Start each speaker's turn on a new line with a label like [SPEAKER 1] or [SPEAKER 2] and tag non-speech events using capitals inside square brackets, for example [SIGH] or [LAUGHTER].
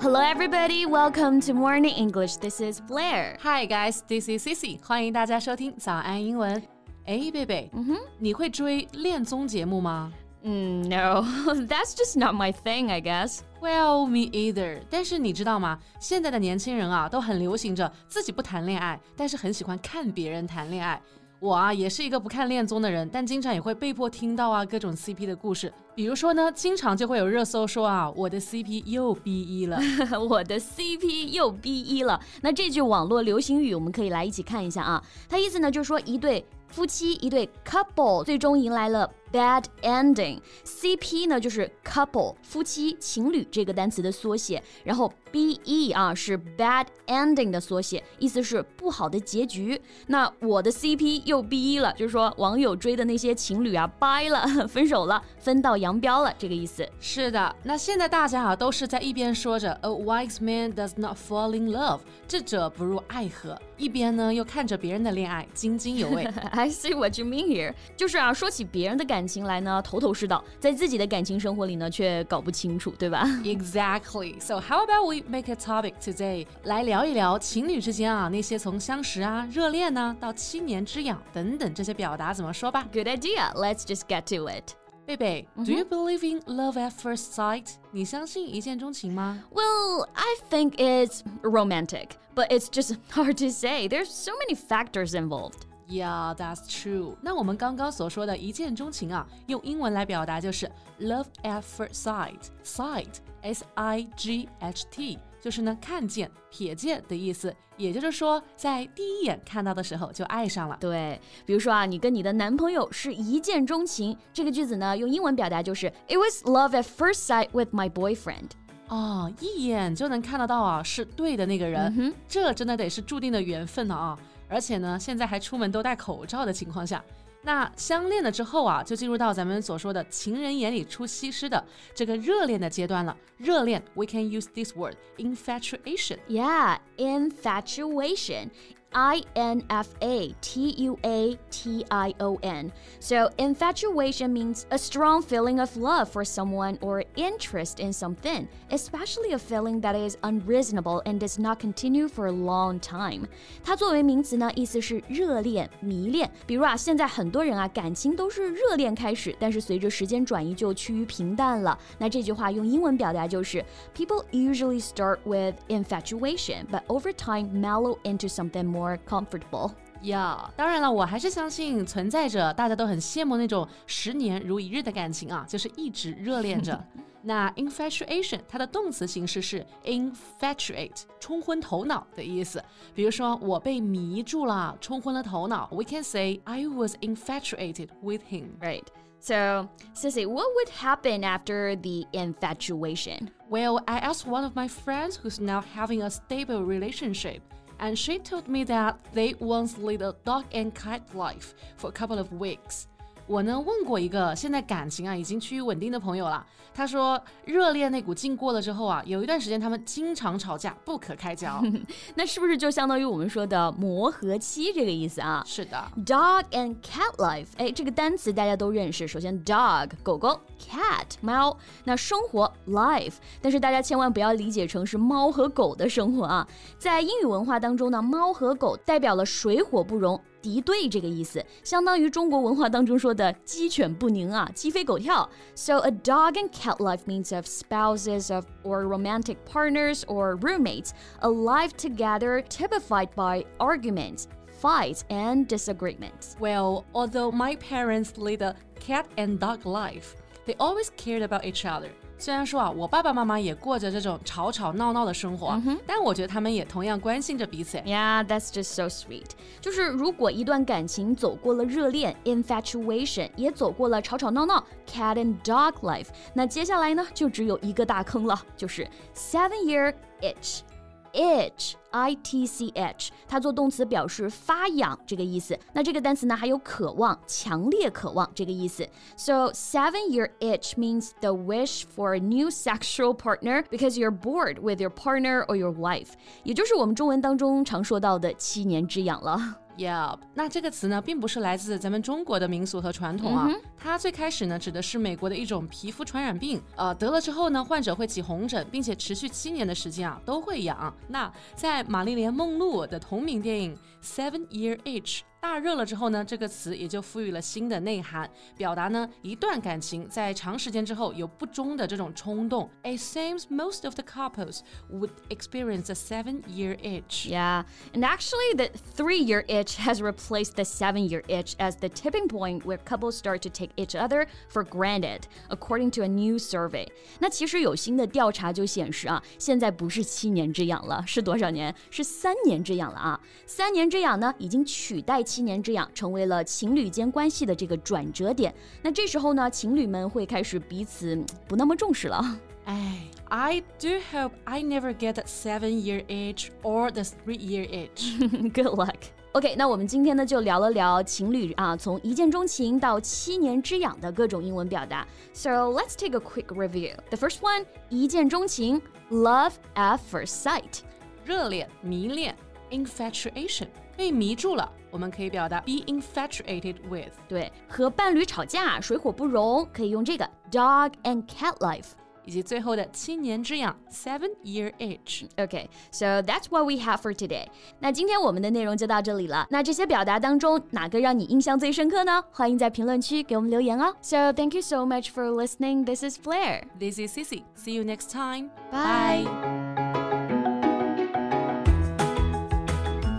[SPEAKER 1] Hello, everybody. Welcome to Morning English. This is Blair.
[SPEAKER 2] Hi, guys. This is Cici. 欢迎大家收听早安英文。哎，贝贝，嗯哼，你会追恋综节目吗？
[SPEAKER 1] Mm, no, [LAUGHS] that's just not my thing, I guess.
[SPEAKER 2] Well, me either. 但是你知道吗？现在的年轻人啊，都很流行着自己不谈恋爱，但是很喜欢看别人谈恋爱。 我啊，也是一个不看恋综的人，但经常也会被迫听到啊各种 CP 的故事。比如说呢，经常就会有热搜说啊，我的 CP 又 B 一了，[LAUGHS]
[SPEAKER 1] 我的 CP 又 B 一了。那这句网络流行语，我们可以来一起看一下啊。它意思呢，就是说一对。夫妻一对 couple 最终迎来了 bad ending。CP 呢就是 couple 夫妻情侣这个单词的缩写，然后 BE 啊是 bad ending 的缩写，意思是不好的结局。那我的 CP 又 BE 了，就是说网友追的那些情侣啊掰了，[LAUGHS] 分手了，分道扬镳了，这个意思。
[SPEAKER 2] 是的，那现在大家啊都是在一边说着 A wise man does not fall in love，智者不入爱河，一边呢又看着别人的恋爱津津有味。
[SPEAKER 1] I see what you mean here，就是啊，说起别人的感情来呢，头头是道，在自己的感情生活里呢，却搞不清楚，对吧？
[SPEAKER 2] Exactly. So how about we make a topic today，来聊一聊情侣之间啊那些从相识啊、热恋呢到七年之痒等等这些表达怎么说吧？
[SPEAKER 1] Good idea. Let's just get to it.
[SPEAKER 2] 贝贝、mm hmm.，Do you believe in love at first sight？你相信一见钟情吗？
[SPEAKER 1] Well, I think it's romantic, but it's just [LAUGHS] hard to say. There's so many factors involved.
[SPEAKER 2] Yeah, that's true. 那我们刚刚所说的一见钟情啊，用英文来表达就是 love at first sight. Sight, S-I-G-H-T，就是呢看见、瞥见的意思。也就是说，在第一眼看到的时候就爱上了。
[SPEAKER 1] 对，比如说啊，你跟你的男朋友是一见钟情，这个句子呢，用英文表达就是 It was love at first sight with my boyfriend.
[SPEAKER 2] 哦，一眼就能看得到啊，是对的那个人，嗯、这真的得是注定的缘分了啊！而且呢，现在还出门都戴口罩的情况下，那相恋了之后啊，就进入到咱们所说的情人眼里出西施的这个热恋的阶段了。热恋，we can use this word infatuation.
[SPEAKER 1] Yeah, infatuation. I N F A T U A T I O N. So, infatuation means a strong feeling of love for someone or interest in something, especially a feeling that is unreasonable and does not continue for a long time. 它作为名词呢，意思是热恋、迷恋。比如啊，现在很多人啊，感情都是热恋开始，但是随着时间转移就趋于平淡了。那这句话用英文表达就是 People usually start with infatuation, but over time mellow into something more more comfortable.
[SPEAKER 2] 呀，yeah, [LAUGHS] infatuation 它的动词形式是 infatuate，冲昏头脑的意思。比如说，我被迷住了，冲昏了头脑。We can say I was infatuated with him.
[SPEAKER 1] Right. So, Cici, what would happen after the infatuation?
[SPEAKER 2] Well, I asked one of my friends who's now having a stable relationship and she told me that they once led a dog and cat life for a couple of weeks. 我呢问过一个现在感情啊已经趋于稳定的朋友了，他说热恋那股劲过了之后啊，有一段时间他们经常吵架，不可开交。[LAUGHS]
[SPEAKER 1] 那是不是就相当于我们说的磨合期这个意思啊？
[SPEAKER 2] 是的
[SPEAKER 1] ，dog and cat life，哎，这个单词大家都认识。首先，dog 狗狗，cat 猫，那生活 life，但是大家千万不要理解成是猫和狗的生活啊。在英语文化当中呢，猫和狗代表了水火不容。敌对这个意思，相当于中国文化当中说的鸡犬不宁啊，鸡飞狗跳。So a dog and cat life means of spouses of or romantic partners or roommates, a life together typified by arguments, fights, and disagreements.
[SPEAKER 2] Well, although my parents led a cat and dog life, they always cared about each other. 虽然说啊，我爸爸妈妈也过着这种吵吵闹闹的生活，但我觉得他们也同样关心着彼此。
[SPEAKER 1] Yeah, that's just so sweet。就是如果一段感情走过了热恋 infatuation，也走过了吵吵闹闹 cat and dog life，那接下来呢，就只有一个大坑了，就是 seven year itch。itch i t c h，它做动词表示发痒这个意思。那这个单词呢，还有渴望、强烈渴望这个意思。So seven year itch means the wish for a new sexual partner because you're bored with your partner or your wife，也就是我们中文当中常说到的七年之痒了。
[SPEAKER 2] Yeah，那这个词呢，并不是来自咱们中国的民俗和传统啊。它最开始呢，指的是美国的一种皮肤传染病。呃，得了之后呢，患者会起红疹，并且持续七年的时间啊，都会痒。那在玛丽莲梦露的同名电影《Seven Year Itch》大热了之后呢，这个词也就赋予了新的内涵，表达呢一段感情在长时间之后有不忠的这种冲动。It seems most of the couples would experience a seven-year itch.
[SPEAKER 1] Yeah, and actually, the three year itch has replaced the seven year itch as the tipping point where couples start to take each other for granted, according to a new survey. 那其实有新的调查就显示啊，现在不是七年之痒了，是多少年？是三年之痒了啊！三年之痒呢，已经取代 七年之痒，成为了情侣间关系的这个转折点。那这时候呢，情侣们会开始彼此嗯不那么重视了。
[SPEAKER 2] 哎，I do hope I never get that seven-year itch or the three-year itch.
[SPEAKER 1] Good luck. OK，那我们今天呢就聊了聊情侣啊，从一见钟情到七年之痒的各种英文表达。So let's take a quick review. The first one，一见钟情，love at first sight。
[SPEAKER 2] 热恋、迷恋，infatuation，被迷住了，我们可以表达 be infatuated with。
[SPEAKER 1] 对，和伴侣吵架，水火不容，可以用这个 dog and cat life。
[SPEAKER 2] 以及最后的七年之痒 seven year itch）。
[SPEAKER 1] Okay, so that's what we have for today. 那今天我们的内容就到这里了。那这些表达当中，哪个让你印象最深刻呢？欢迎在评论区给我们留言哦。So thank you so much for listening. This is Blair.
[SPEAKER 2] This is Cici. See you next time. Bye.
[SPEAKER 1] Bye.